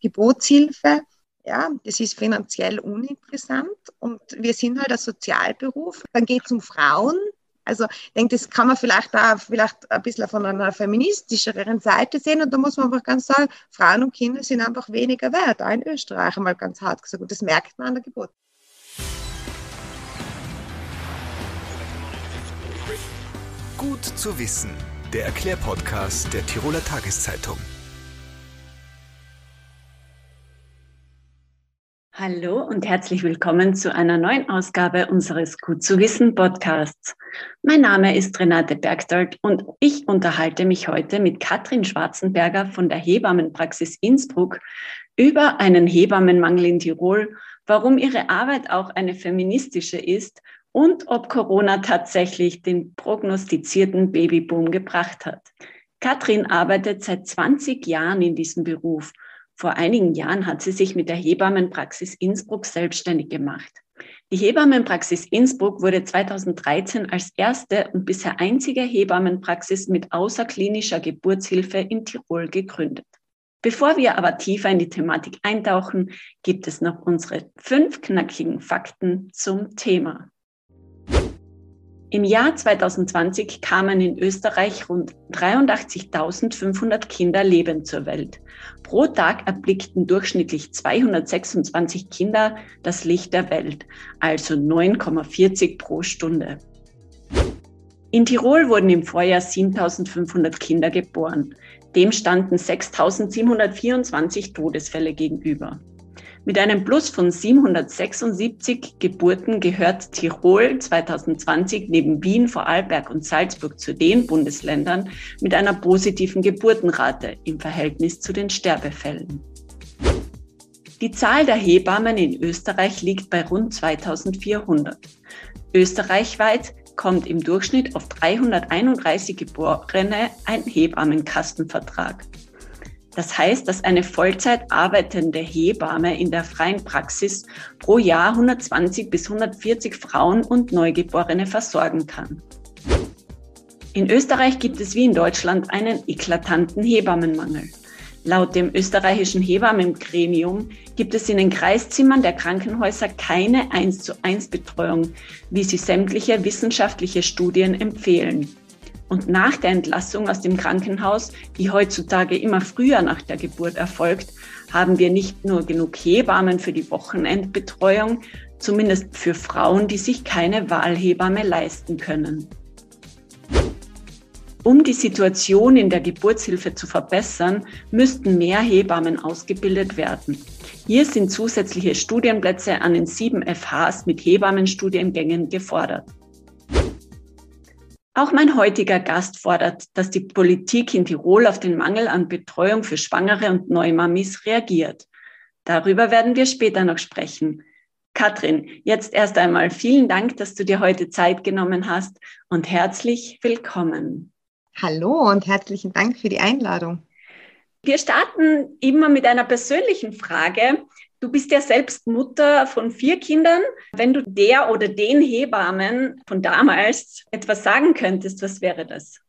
Geburtshilfe. Ja, das ist finanziell uninteressant und wir sind halt ein Sozialberuf. Dann geht es um Frauen. Also ich denke, das kann man vielleicht auch vielleicht ein bisschen von einer feministischeren Seite sehen und da muss man einfach ganz sagen, Frauen und Kinder sind einfach weniger wert, auch in Österreich einmal ganz hart gesagt und das merkt man an der Geburt. Gut zu wissen, der Erklärpodcast der Tiroler Tageszeitung. Hallo und herzlich willkommen zu einer neuen Ausgabe unseres Gut zu wissen Podcasts. Mein Name ist Renate Bergdalt und ich unterhalte mich heute mit Katrin Schwarzenberger von der Hebammenpraxis Innsbruck über einen Hebammenmangel in Tirol, warum ihre Arbeit auch eine feministische ist und ob Corona tatsächlich den prognostizierten Babyboom gebracht hat. Katrin arbeitet seit 20 Jahren in diesem Beruf vor einigen Jahren hat sie sich mit der Hebammenpraxis Innsbruck selbstständig gemacht. Die Hebammenpraxis Innsbruck wurde 2013 als erste und bisher einzige Hebammenpraxis mit außerklinischer Geburtshilfe in Tirol gegründet. Bevor wir aber tiefer in die Thematik eintauchen, gibt es noch unsere fünf knackigen Fakten zum Thema. Im Jahr 2020 kamen in Österreich rund 83.500 Kinder lebend zur Welt. Pro Tag erblickten durchschnittlich 226 Kinder das Licht der Welt, also 9,40 pro Stunde. In Tirol wurden im Vorjahr 7.500 Kinder geboren. Dem standen 6.724 Todesfälle gegenüber. Mit einem Plus von 776 Geburten gehört Tirol 2020 neben Wien, Vorarlberg und Salzburg zu den Bundesländern mit einer positiven Geburtenrate im Verhältnis zu den Sterbefällen. Die Zahl der Hebammen in Österreich liegt bei rund 2400. Österreichweit kommt im Durchschnitt auf 331 Geborene ein Hebammenkastenvertrag. Das heißt, dass eine Vollzeit arbeitende Hebamme in der freien Praxis pro Jahr 120 bis 140 Frauen und Neugeborene versorgen kann. In Österreich gibt es wie in Deutschland einen eklatanten Hebammenmangel. Laut dem österreichischen Hebammengremium gibt es in den Kreiszimmern der Krankenhäuser keine 1 zu 1 Betreuung, wie sie sämtliche wissenschaftliche Studien empfehlen. Und nach der Entlassung aus dem Krankenhaus, die heutzutage immer früher nach der Geburt erfolgt, haben wir nicht nur genug Hebammen für die Wochenendbetreuung, zumindest für Frauen, die sich keine Wahlhebamme leisten können. Um die Situation in der Geburtshilfe zu verbessern, müssten mehr Hebammen ausgebildet werden. Hier sind zusätzliche Studienplätze an den sieben FHs mit Hebammenstudiengängen gefordert. Auch mein heutiger Gast fordert, dass die Politik in Tirol auf den Mangel an Betreuung für Schwangere und Neumamis reagiert. Darüber werden wir später noch sprechen. Katrin, jetzt erst einmal vielen Dank, dass du dir heute Zeit genommen hast und herzlich willkommen. Hallo und herzlichen Dank für die Einladung. Wir starten immer mit einer persönlichen Frage. Du bist ja selbst Mutter von vier Kindern. Wenn du der oder den Hebammen von damals etwas sagen könntest, was wäre das?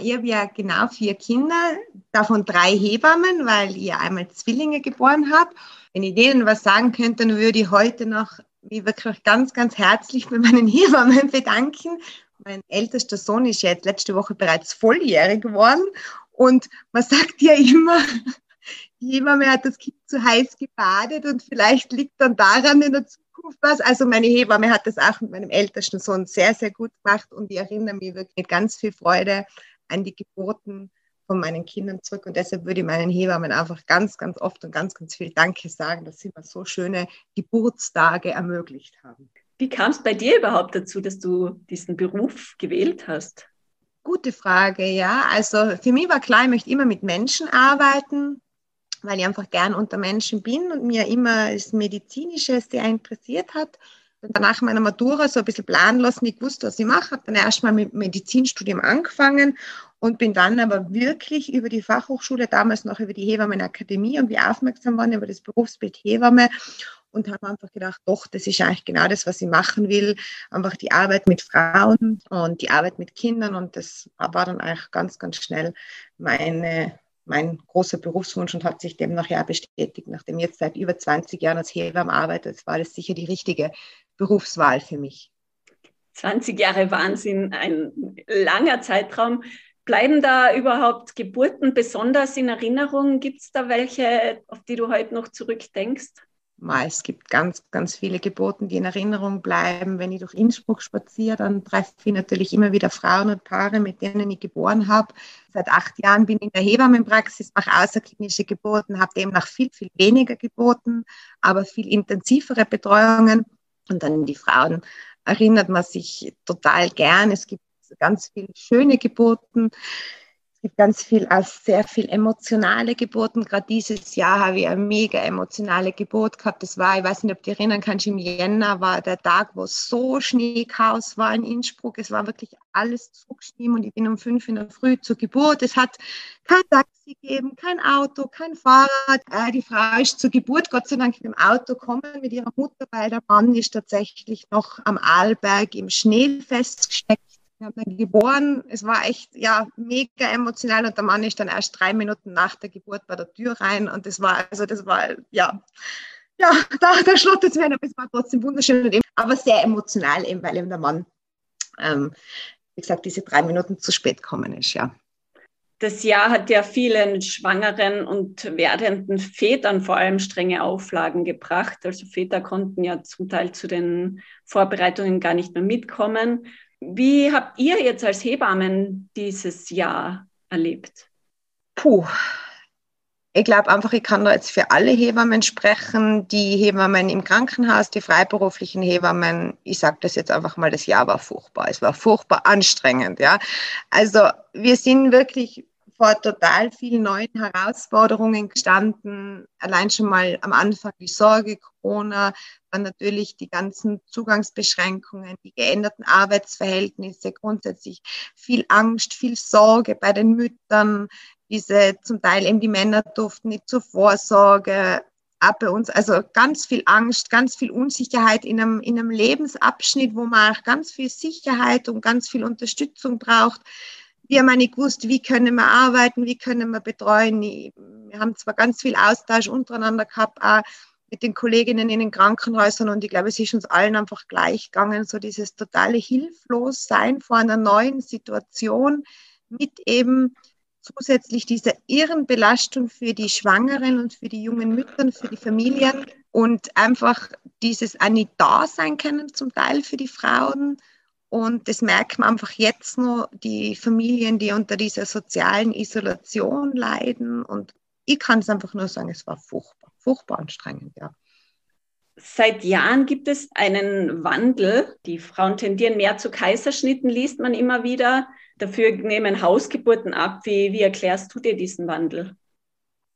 Ich habe ja genau vier Kinder, davon drei Hebammen, weil ich einmal Zwillinge geboren habe. Wenn ich denen was sagen könnte, dann würde ich heute noch mich wirklich ganz, ganz herzlich bei meinen Hebammen bedanken. Mein ältester Sohn ist jetzt letzte Woche bereits volljährig geworden und man sagt ja immer, Hebamme hat das Kind zu heiß gebadet und vielleicht liegt dann daran in der Zukunft was. Also meine Hebamme hat das auch mit meinem ältesten Sohn sehr, sehr gut gemacht und ich erinnere mich wirklich mit ganz viel Freude an die Geburten von meinen Kindern zurück. Und deshalb würde ich meinen Hebammen einfach ganz, ganz oft und ganz, ganz viel Danke sagen, dass sie mir so schöne Geburtstage ermöglicht haben. Wie kam es bei dir überhaupt dazu, dass du diesen Beruf gewählt hast? Gute Frage, ja. Also für mich war klar, ich möchte immer mit Menschen arbeiten weil ich einfach gern unter Menschen bin und mir immer das Medizinische sehr interessiert hat. Und nach meiner Matura so ein bisschen planlos nicht gewusst, was ich mache. Habe dann erstmal mit Medizinstudium angefangen und bin dann aber wirklich über die Fachhochschule, damals noch über die Hebammenakademie und wie aufmerksam waren über das Berufsbild Hebamme und habe einfach gedacht, doch, das ist eigentlich genau das, was ich machen will. Einfach die Arbeit mit Frauen und die Arbeit mit Kindern und das war dann eigentlich ganz, ganz schnell meine mein großer Berufswunsch und hat sich dem nachher bestätigt, nachdem ich jetzt seit über 20 Jahren als Hebamme arbeite. War das sicher die richtige Berufswahl für mich. 20 Jahre Wahnsinn, ein langer Zeitraum. Bleiben da überhaupt Geburten besonders in Erinnerung? Gibt es da welche, auf die du heute noch zurückdenkst? Es gibt ganz, ganz viele Geburten, die in Erinnerung bleiben. Wenn ich durch Innsbruck spaziere, dann treffe ich natürlich immer wieder Frauen und Paare, mit denen ich geboren habe. Seit acht Jahren bin ich in der Hebammenpraxis, mache außerklinische Geburten, habe demnach viel, viel weniger Geburten, aber viel intensivere Betreuungen. Und dann die Frauen erinnert man sich total gern. Es gibt ganz viele schöne Geburten gibt ganz viel, auch sehr viel emotionale Geburten. Gerade dieses Jahr habe ich eine mega emotionale Geburt gehabt. Das war, ich weiß nicht, ob du dich erinnern kannst, im Jänner war der Tag, wo so Schneechaos war in Innsbruck. Es war wirklich alles zugeschnien und ich bin um fünf in der Früh zur Geburt. Es hat kein Taxi gegeben, kein Auto, kein Fahrrad. Äh, die Frau ist zur Geburt Gott sei Dank mit dem Auto gekommen mit ihrer Mutter, weil der Mann ist tatsächlich noch am Arlberg im Schnee festgesteckt wir haben dann geboren. Es war echt ja mega emotional und der Mann ist dann erst drei Minuten nach der Geburt bei der Tür rein und das war also das war ja ja da, da schlottert es mir, aber es war trotzdem wunderschön und eben, aber sehr emotional eben, weil eben der Mann ähm, wie gesagt diese drei Minuten zu spät gekommen ist ja. Das Jahr hat ja vielen schwangeren und werdenden Vätern vor allem strenge Auflagen gebracht. Also Väter konnten ja zum Teil zu den Vorbereitungen gar nicht mehr mitkommen. Wie habt ihr jetzt als Hebammen dieses Jahr erlebt? Puh. Ich glaube einfach, ich kann da jetzt für alle Hebammen sprechen, die Hebammen im Krankenhaus, die freiberuflichen Hebammen. Ich sage das jetzt einfach mal, das Jahr war furchtbar. Es war furchtbar anstrengend. Ja, also wir sind wirklich vor total vielen neuen Herausforderungen gestanden. Allein schon mal am Anfang die Sorge, Corona, dann natürlich die ganzen Zugangsbeschränkungen, die geänderten Arbeitsverhältnisse, grundsätzlich viel Angst, viel Sorge bei den Müttern, diese zum Teil eben die Männer durften nicht zur Vorsorge, auch bei uns, also ganz viel Angst, ganz viel Unsicherheit in einem, in einem Lebensabschnitt, wo man auch ganz viel Sicherheit und ganz viel Unterstützung braucht wir haben nicht gewusst, wie können wir arbeiten, wie können wir betreuen. Wir haben zwar ganz viel Austausch untereinander gehabt, auch mit den Kolleginnen in den Krankenhäusern und ich glaube, es ist uns allen einfach gleich gegangen, so dieses totale Hilflossein vor einer neuen Situation mit eben zusätzlich dieser irren Belastung für die Schwangeren und für die jungen Mütter, für die Familien und einfach dieses auch nicht da sein können zum Teil für die Frauen und das merkt man einfach jetzt nur, die Familien, die unter dieser sozialen Isolation leiden. Und ich kann es einfach nur sagen, es war furchtbar, furchtbar anstrengend, ja. Seit Jahren gibt es einen Wandel. Die Frauen tendieren mehr zu Kaiserschnitten, liest man immer wieder. Dafür nehmen Hausgeburten ab. Wie, wie erklärst du dir diesen Wandel?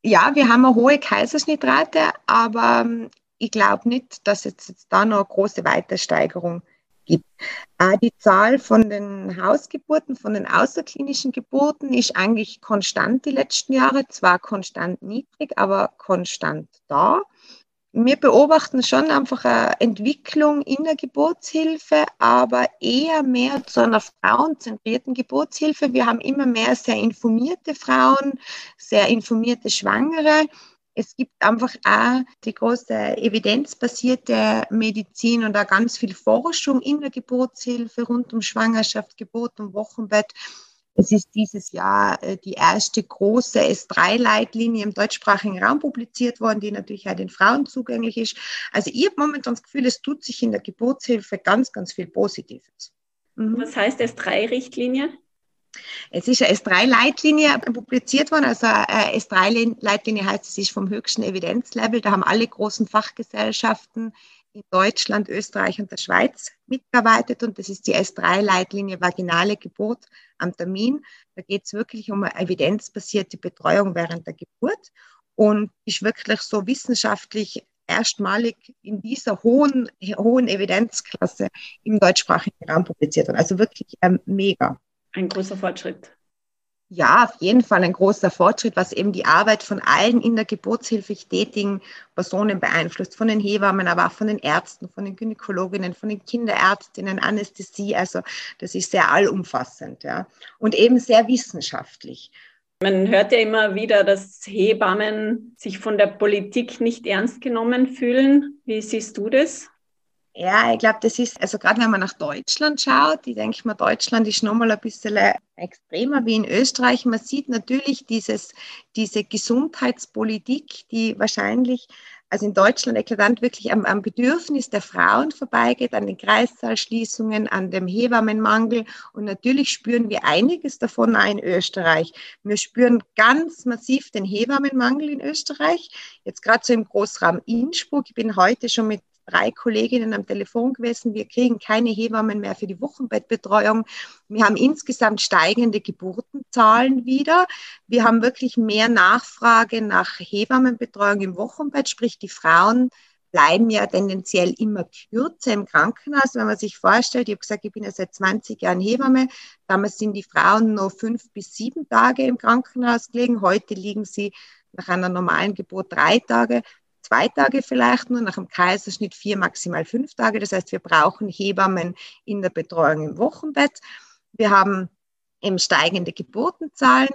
Ja, wir haben eine hohe Kaiserschnittrate, aber ähm, ich glaube nicht, dass es jetzt da noch eine große Weitersteigerung gibt. Die Zahl von den Hausgeburten, von den außerklinischen Geburten ist eigentlich konstant die letzten Jahre, zwar konstant niedrig, aber konstant da. Wir beobachten schon einfach eine Entwicklung in der Geburtshilfe, aber eher mehr zu einer frauenzentrierten Geburtshilfe. Wir haben immer mehr sehr informierte Frauen, sehr informierte Schwangere es gibt einfach auch die große evidenzbasierte Medizin und auch ganz viel Forschung in der Geburtshilfe rund um Schwangerschaft, Geburt und Wochenbett. Es ist dieses Jahr äh, die erste große S3-Leitlinie im deutschsprachigen Raum publiziert worden, die natürlich auch den Frauen zugänglich ist. Also ich habe momentan das Gefühl, es tut sich in der Geburtshilfe ganz, ganz viel Positives. Mhm. Was heißt S3-Richtlinie? Es ist eine S3-Leitlinie publiziert worden. Also eine S3-Leitlinie heißt, es ist vom höchsten Evidenzlevel. Da haben alle großen Fachgesellschaften in Deutschland, Österreich und der Schweiz mitgearbeitet. Und das ist die S3-Leitlinie vaginale Geburt am Termin. Da geht es wirklich um eine evidenzbasierte Betreuung während der Geburt und ist wirklich so wissenschaftlich erstmalig in dieser hohen, hohen Evidenzklasse im deutschsprachigen Raum publiziert worden. Also wirklich ähm, mega ein großer Fortschritt. Ja, auf jeden Fall ein großer Fortschritt, was eben die Arbeit von allen in der Geburtshilfe tätigen Personen beeinflusst, von den Hebammen, aber auch von den Ärzten, von den Gynäkologinnen, von den Kinderärztinnen, Anästhesie. Also das ist sehr allumfassend, ja. Und eben sehr wissenschaftlich. Man hört ja immer wieder, dass Hebammen sich von der Politik nicht ernst genommen fühlen. Wie siehst du das? Ja, ich glaube, das ist, also gerade wenn man nach Deutschland schaut, ich denke mal, Deutschland ist nochmal ein bisschen extremer wie in Österreich. Man sieht natürlich dieses, diese Gesundheitspolitik, die wahrscheinlich also in Deutschland eklatant wirklich am, am, Bedürfnis der Frauen vorbeigeht, an den Kreissaalschließungen, an dem Hebammenmangel. Und natürlich spüren wir einiges davon auch in Österreich. Wir spüren ganz massiv den Hebammenmangel in Österreich. Jetzt gerade so im Großraum Innsbruck. Ich bin heute schon mit drei Kolleginnen am Telefon gewesen. Wir kriegen keine Hebammen mehr für die Wochenbettbetreuung. Wir haben insgesamt steigende Geburtenzahlen wieder. Wir haben wirklich mehr Nachfrage nach Hebammenbetreuung im Wochenbett, sprich die Frauen bleiben ja tendenziell immer kürzer im Krankenhaus. Wenn man sich vorstellt, ich habe gesagt, ich bin ja seit 20 Jahren Hebamme, damals sind die Frauen nur fünf bis sieben Tage im Krankenhaus gelegen, heute liegen sie nach einer normalen Geburt drei Tage zwei Tage vielleicht nur, nach dem Kaiserschnitt vier, maximal fünf Tage. Das heißt, wir brauchen Hebammen in der Betreuung im Wochenbett. Wir haben eben steigende Geburtenzahlen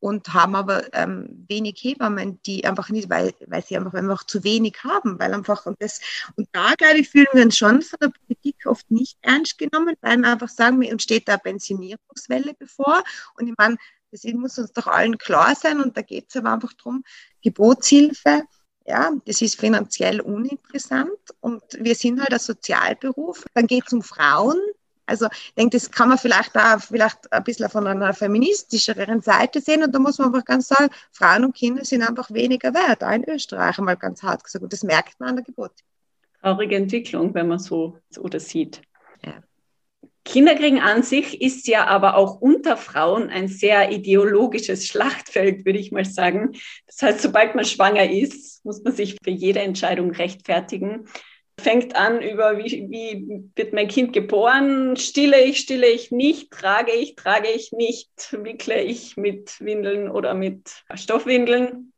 und haben aber ähm, wenig Hebammen, die einfach nicht, weil, weil sie einfach, einfach zu wenig haben, weil einfach und das und da glaube ich fühlen wir uns schon von der Politik oft nicht ernst genommen, weil wir einfach sagen, uns steht da Pensionierungswelle bevor und ich meine, das muss uns doch allen klar sein und da geht es aber einfach darum, Geburtshilfe ja, das ist finanziell uninteressant und wir sind halt ein Sozialberuf. Dann geht es um Frauen. Also ich denke, das kann man vielleicht auch vielleicht ein bisschen von einer feministischeren Seite sehen und da muss man einfach ganz sagen, Frauen und Kinder sind einfach weniger wert, auch in Österreich einmal ganz hart gesagt und das merkt man an der Geburt. Traurige Entwicklung, wenn man so oder sieht. Ja. Kinderkriegen an sich ist ja aber auch unter Frauen ein sehr ideologisches Schlachtfeld, würde ich mal sagen. Das heißt, sobald man schwanger ist, muss man sich für jede Entscheidung rechtfertigen. Fängt an über, wie, wie wird mein Kind geboren, stille ich, stille ich nicht, trage ich, trage ich nicht, wickle ich mit Windeln oder mit Stoffwindeln.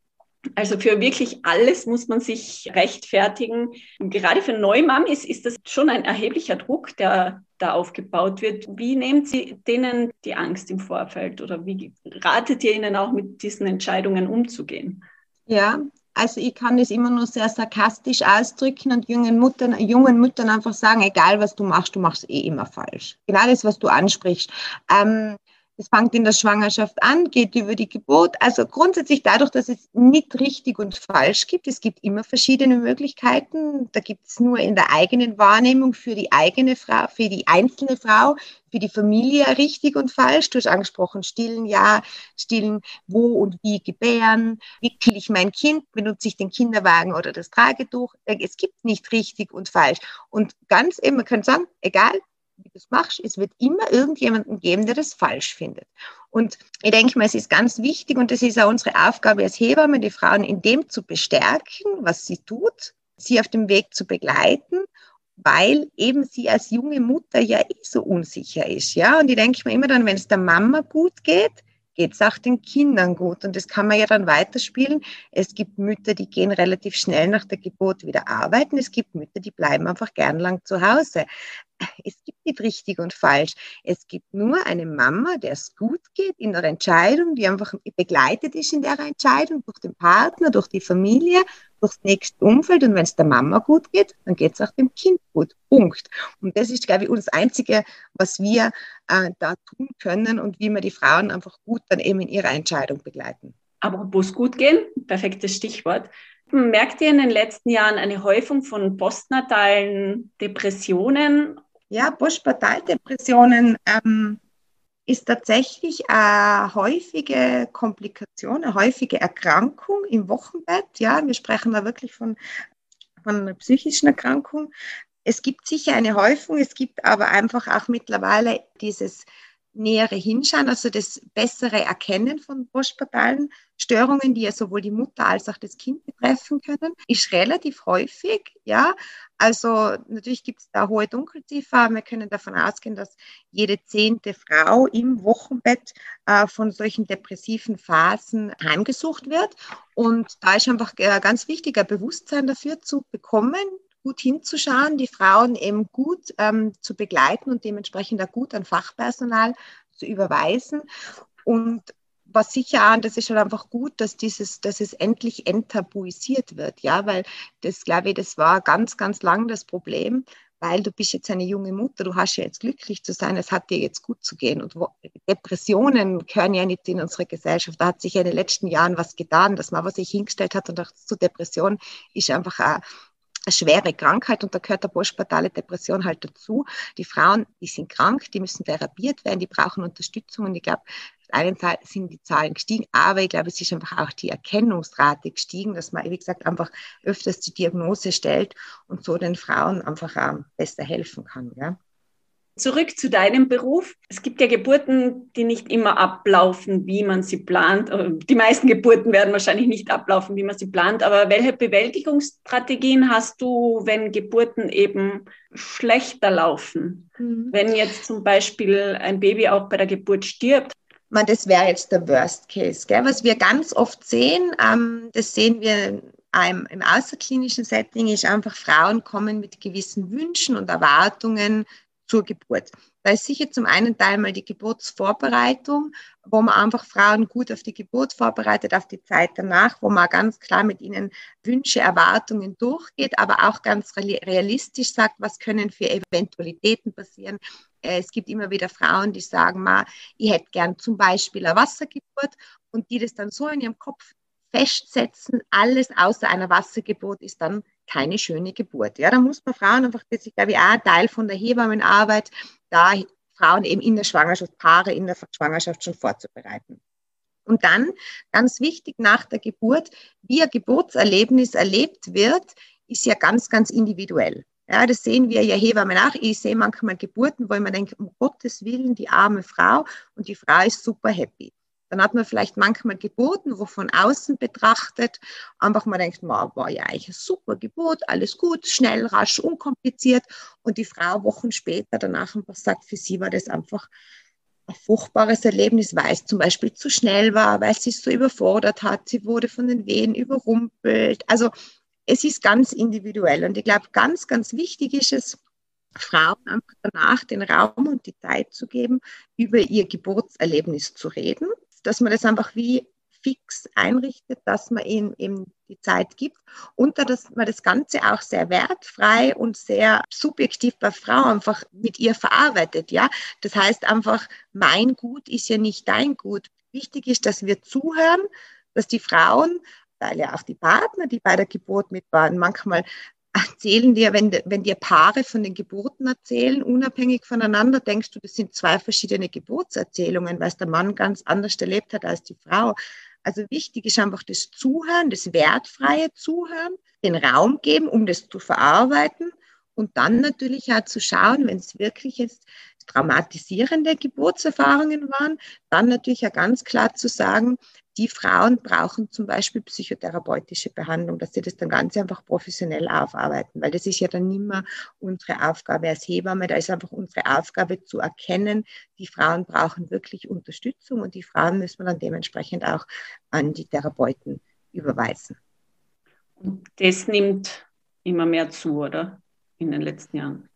Also für wirklich alles muss man sich rechtfertigen. Und gerade für Neumam ist, das schon ein erheblicher Druck, der da aufgebaut wird. Wie nehmt Sie denen die Angst im Vorfeld oder wie ratet ihr ihnen auch mit diesen Entscheidungen umzugehen? Ja, also ich kann es immer nur sehr sarkastisch ausdrücken und jungen Müttern, jungen Müttern einfach sagen, egal was du machst, du machst eh immer falsch. Genau das, was du ansprichst. Ähm, es fängt in der Schwangerschaft an, geht über die Geburt. Also grundsätzlich dadurch, dass es nicht richtig und falsch gibt. Es gibt immer verschiedene Möglichkeiten. Da gibt es nur in der eigenen Wahrnehmung für die eigene Frau, für die einzelne Frau, für die Familie richtig und falsch. Du hast angesprochen, stillen, ja, stillen, wo und wie gebären. Wickel ich mein Kind, benutze ich den Kinderwagen oder das Tragetuch. Es gibt nicht richtig und falsch. Und ganz eben, man kann sagen, egal, wie du es machst, es wird immer irgendjemanden geben, der das falsch findet. Und ich denke mal, es ist ganz wichtig und das ist auch unsere Aufgabe als Hebamme, die Frauen in dem zu bestärken, was sie tut, sie auf dem Weg zu begleiten weil eben sie als junge Mutter ja eh so unsicher ist, ja. Und ich denke mir immer dann, wenn es der Mama gut geht, geht es auch den Kindern gut. Und das kann man ja dann weiterspielen. Es gibt Mütter, die gehen relativ schnell nach der Geburt wieder arbeiten. Es gibt Mütter, die bleiben einfach gern lang zu Hause. Es gibt nicht richtig und falsch. Es gibt nur eine Mama, der es gut geht in der Entscheidung, die einfach begleitet ist in der Entscheidung durch den Partner, durch die Familie durchs nächste Umfeld und wenn es der Mama gut geht, dann geht es auch dem Kind gut. Punkt. Und das ist, glaube ich, uns Einzige, was wir äh, da tun können und wie wir die Frauen einfach gut dann eben in ihrer Entscheidung begleiten. Aber es gut gehen, perfektes Stichwort. Merkt ihr in den letzten Jahren eine Häufung von postnatalen Depressionen? Ja, Postpartaldepressionen ähm, ist tatsächlich eine häufige Komplikation, eine häufige Erkrankung im Wochenbett. Ja, wir sprechen da wirklich von, von einer psychischen Erkrankung. Es gibt sicher eine Häufung, es gibt aber einfach auch mittlerweile dieses nähere Hinschauen, also das bessere Erkennen von postpartalen Störungen, die ja sowohl die Mutter als auch das Kind betreffen können, ist relativ häufig. Ja, also natürlich gibt es da hohe Dunkelziffer. Wir können davon ausgehen, dass jede zehnte Frau im Wochenbett äh, von solchen depressiven Phasen heimgesucht wird. Und da ist einfach äh, ganz wichtig, ein Bewusstsein dafür zu bekommen, gut hinzuschauen, die Frauen eben gut ähm, zu begleiten und dementsprechend auch gut an Fachpersonal zu überweisen. Und was sicher an, das ist halt einfach gut, dass dieses, dass es endlich enttabuisiert wird, ja, weil das, glaube ich, das war ganz, ganz lang das Problem, weil du bist jetzt eine junge Mutter, du hast ja jetzt glücklich zu sein, es hat dir jetzt gut zu gehen. Und Depressionen gehören ja nicht in unsere Gesellschaft. Da hat sich ja in den letzten Jahren was getan, dass man was sich hingestellt hat und dachte, zu Depression ist einfach eine schwere Krankheit und da gehört der postpartale Depression halt dazu. Die Frauen, die sind krank, die müssen therapiert werden, die brauchen Unterstützung und ich glaube, einen Seite sind die Zahlen gestiegen, aber ich glaube, es ist einfach auch die Erkennungsrate gestiegen, dass man, wie gesagt, einfach öfters die Diagnose stellt und so den Frauen einfach auch besser helfen kann. Ja. Zurück zu deinem Beruf. Es gibt ja Geburten, die nicht immer ablaufen, wie man sie plant. Die meisten Geburten werden wahrscheinlich nicht ablaufen, wie man sie plant. Aber welche Bewältigungsstrategien hast du, wenn Geburten eben schlechter laufen? Mhm. Wenn jetzt zum Beispiel ein Baby auch bei der Geburt stirbt, man, das wäre jetzt der Worst Case. Gell? Was wir ganz oft sehen, ähm, das sehen wir ähm, im außerklinischen Setting, ist einfach, Frauen kommen mit gewissen Wünschen und Erwartungen zur Geburt. Da ist sicher zum einen Teil mal die Geburtsvorbereitung, wo man einfach Frauen gut auf die Geburt vorbereitet, auf die Zeit danach, wo man ganz klar mit ihnen Wünsche, Erwartungen durchgeht, aber auch ganz realistisch sagt, was können für Eventualitäten passieren, äh, es gibt immer wieder Frauen, die sagen, ma, ich hätte gern zum Beispiel eine Wassergeburt und die das dann so in ihrem Kopf festsetzen, alles außer einer Wassergeburt ist dann keine schöne Geburt. Ja, da muss man Frauen einfach, das ist, glaube ich, auch ein Teil von der Hebammenarbeit, da Frauen eben in der Schwangerschaft, Paare in der Schwangerschaft schon vorzubereiten. Und dann, ganz wichtig, nach der Geburt, wie ein Geburtserlebnis erlebt wird, ist ja ganz, ganz individuell. Ja, das sehen wir ja Hebammen auch. Ich sehe manchmal Geburten, wo ich mir denke, um Gottes Willen, die arme Frau und die Frau ist super happy. Dann hat man vielleicht manchmal Geburten, wo von außen betrachtet einfach man denkt, man war ja eigentlich eine super Geburt, alles gut, schnell, rasch, unkompliziert. Und die Frau Wochen später danach einfach sagt, für sie war das einfach ein furchtbares Erlebnis, weil es zum Beispiel zu schnell war, weil sie es so überfordert hat, sie wurde von den Wehen überrumpelt. Also es ist ganz individuell. Und ich glaube, ganz, ganz wichtig ist es, Frauen einfach danach den Raum und die Zeit zu geben, über ihr Geburtserlebnis zu reden, dass man das einfach wie fix einrichtet, dass man ihnen eben die Zeit gibt und dass man das Ganze auch sehr wertfrei und sehr subjektiv bei Frau einfach mit ihr verarbeitet. Ja, das heißt einfach, mein Gut ist ja nicht dein Gut. Wichtig ist, dass wir zuhören, dass die Frauen weil ja auch die Partner, die bei der Geburt mit waren, manchmal erzählen dir, wenn, wenn dir Paare von den Geburten erzählen, unabhängig voneinander, denkst du, das sind zwei verschiedene Geburtserzählungen, weil es der Mann ganz anders erlebt hat als die Frau. Also wichtig ist einfach das Zuhören, das wertfreie Zuhören, den Raum geben, um das zu verarbeiten und dann natürlich auch zu schauen, wenn es wirklich jetzt traumatisierende Geburtserfahrungen waren, dann natürlich auch ganz klar zu sagen, die Frauen brauchen zum Beispiel psychotherapeutische Behandlung, dass sie das dann ganz einfach professionell aufarbeiten, weil das ist ja dann nicht mehr unsere Aufgabe als Hebamme, da ist einfach unsere Aufgabe zu erkennen, die Frauen brauchen wirklich Unterstützung und die Frauen müssen wir dann dementsprechend auch an die Therapeuten überweisen. Und das nimmt immer mehr zu, oder? In den letzten Jahren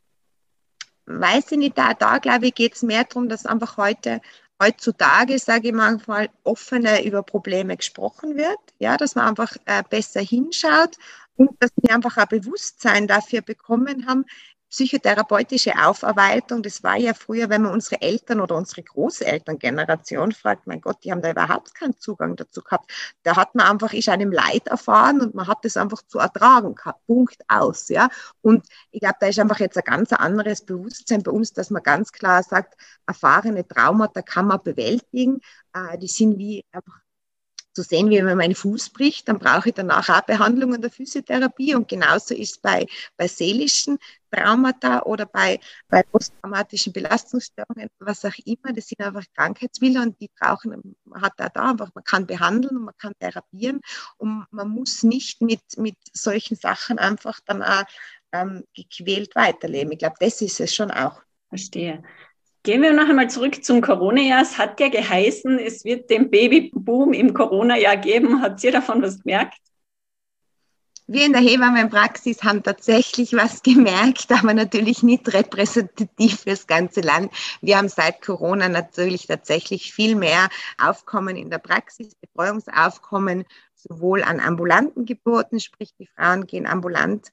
weiß ich nicht, da, da glaube ich, geht es mehr darum, dass einfach heute heutzutage, sage ich manchmal, offener über Probleme gesprochen wird, ja, dass man einfach äh, besser hinschaut und dass wir einfach ein Bewusstsein dafür bekommen haben, psychotherapeutische Aufarbeitung, das war ja früher, wenn man unsere Eltern oder unsere Großelterngeneration fragt, mein Gott, die haben da überhaupt keinen Zugang dazu gehabt. Da hat man einfach, ist einem Leid erfahren und man hat das einfach zu ertragen gehabt. Punkt aus, ja. Und ich glaube, da ist einfach jetzt ein ganz anderes Bewusstsein bei uns, dass man ganz klar sagt, erfahrene Traumata kann man bewältigen. Äh, die sind wie einfach zu sehen, wie wenn mein Fuß bricht, dann brauche ich danach auch Behandlung der Physiotherapie. Und genauso ist es bei, bei seelischen Traumata oder bei, bei posttraumatischen Belastungsstörungen, was auch immer. Das sind einfach Krankheitsbilder und die brauchen, man hat da, da einfach, man kann behandeln und man kann therapieren und man muss nicht mit, mit solchen Sachen einfach dann auch ähm, gequält weiterleben. Ich glaube, das ist es schon auch. Verstehe. Gehen wir noch einmal zurück zum Corona-Jahr. Es hat ja geheißen, es wird den Babyboom im Corona-Jahr geben. Hat ihr davon was gemerkt? wir in der Hebammenpraxis haben tatsächlich was gemerkt, aber natürlich nicht repräsentativ für das ganze Land. Wir haben seit Corona natürlich tatsächlich viel mehr Aufkommen in der Praxis, Betreuungsaufkommen, sowohl an ambulanten Geburten, sprich die Frauen gehen ambulant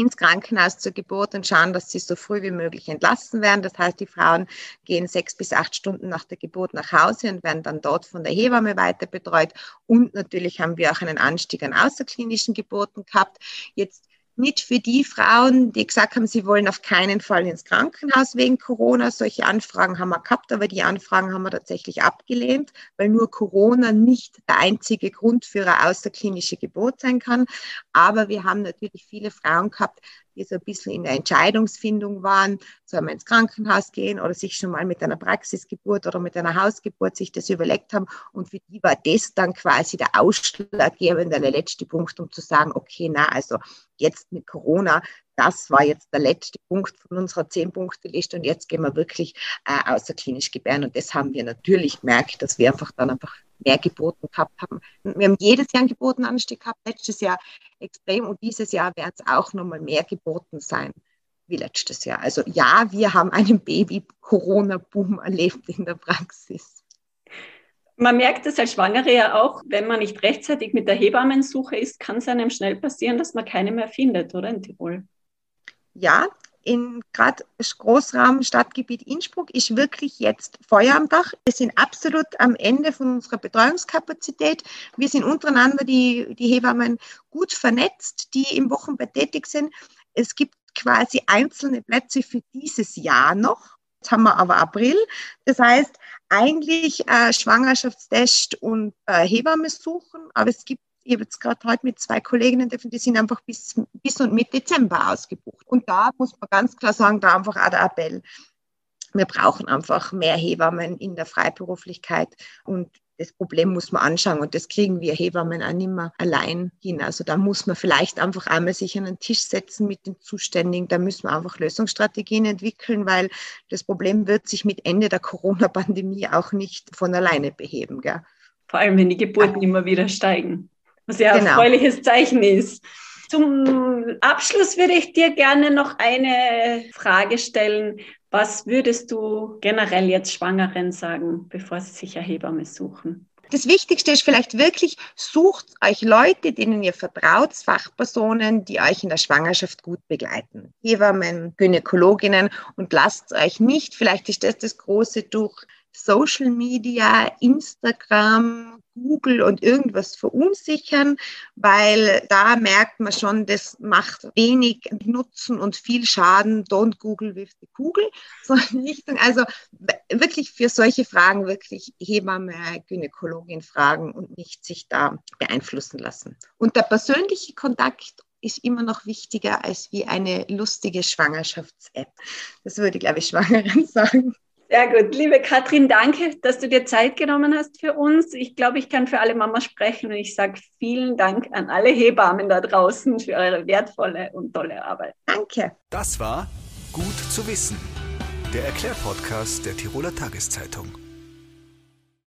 ins Krankenhaus zur Geburt und schauen, dass sie so früh wie möglich entlassen werden. Das heißt, die Frauen gehen sechs bis acht Stunden nach der Geburt nach Hause und werden dann dort von der Hebamme weiter betreut. Und natürlich haben wir auch einen Anstieg an außerklinischen Geburten gehabt. Jetzt nicht für die Frauen, die gesagt haben, sie wollen auf keinen Fall ins Krankenhaus wegen Corona. Solche Anfragen haben wir gehabt, aber die Anfragen haben wir tatsächlich abgelehnt, weil nur Corona nicht der einzige Grund für eine außerklinische Geburt sein kann. Aber wir haben natürlich viele Frauen gehabt, die so ein bisschen in der Entscheidungsfindung waren, soll man ins Krankenhaus gehen oder sich schon mal mit einer Praxisgeburt oder mit einer Hausgeburt sich das überlegt haben. Und für die war das dann quasi der ausschlaggebende, der letzte Punkt, um zu sagen, okay, na, also jetzt mit Corona, das war jetzt der letzte Punkt von unserer Zehn-Punkte-Liste und jetzt gehen wir wirklich äh, außerklinisch gebären. Und das haben wir natürlich gemerkt, dass wir einfach dann einfach mehr Geburten gehabt haben. Wir haben jedes Jahr einen Geburtenanstieg gehabt, letztes Jahr extrem und dieses Jahr werden es auch nochmal mehr Geburten sein wie letztes Jahr. Also ja, wir haben einen Baby-Corona-Boom erlebt in der Praxis. Man merkt es als Schwangere ja auch, wenn man nicht rechtzeitig mit der Hebammensuche ist, kann es einem schnell passieren, dass man keine mehr findet, oder in Tirol? Ja, in gerade Großraum Stadtgebiet Innsbruck ist wirklich jetzt Feuer am Dach. Wir sind absolut am Ende von unserer Betreuungskapazität. Wir sind untereinander die, die Hebammen gut vernetzt, die im Wochenbett tätig sind. Es gibt quasi einzelne Plätze für dieses Jahr noch. Jetzt haben wir aber April. Das heißt, eigentlich äh, Schwangerschaftstest und äh, Hebamme suchen, aber es gibt ich habe jetzt gerade heute mit zwei Kolleginnen die sind einfach bis, bis und mit Dezember ausgebucht. Und da muss man ganz klar sagen, da einfach auch der Appell. Wir brauchen einfach mehr Hebammen in der Freiberuflichkeit und das Problem muss man anschauen und das kriegen wir Hebammen auch nicht mehr allein hin. Also da muss man vielleicht einfach einmal sich an den Tisch setzen mit den Zuständigen. Da müssen wir einfach Lösungsstrategien entwickeln, weil das Problem wird sich mit Ende der Corona-Pandemie auch nicht von alleine beheben. Gell? Vor allem, wenn die Geburten immer wieder steigen, was ja ein genau. erfreuliches Zeichen ist. Zum Abschluss würde ich dir gerne noch eine Frage stellen. Was würdest du generell jetzt Schwangeren sagen, bevor sie sich eine Hebamme suchen? Das Wichtigste ist vielleicht wirklich, sucht euch Leute, denen ihr vertraut, Fachpersonen, die euch in der Schwangerschaft gut begleiten. Hebammen, Gynäkologinnen und lasst euch nicht, vielleicht ist das das große durch Social Media, Instagram, Google und irgendwas verunsichern, weil da merkt man schon, das macht wenig Nutzen und viel Schaden. Don't Google with the Kugel. So also wirklich für solche Fragen wirklich Hebamme, Gynäkologin fragen und nicht sich da beeinflussen lassen. Und der persönliche Kontakt ist immer noch wichtiger als wie eine lustige Schwangerschafts-App. Das würde, glaube ich, Schwangeren sagen. Sehr gut. Liebe Katrin, danke, dass du dir Zeit genommen hast für uns. Ich glaube, ich kann für alle Mamas sprechen und ich sage vielen Dank an alle Hebammen da draußen für eure wertvolle und tolle Arbeit. Danke. Das war Gut zu wissen, der Erklärpodcast der Tiroler Tageszeitung.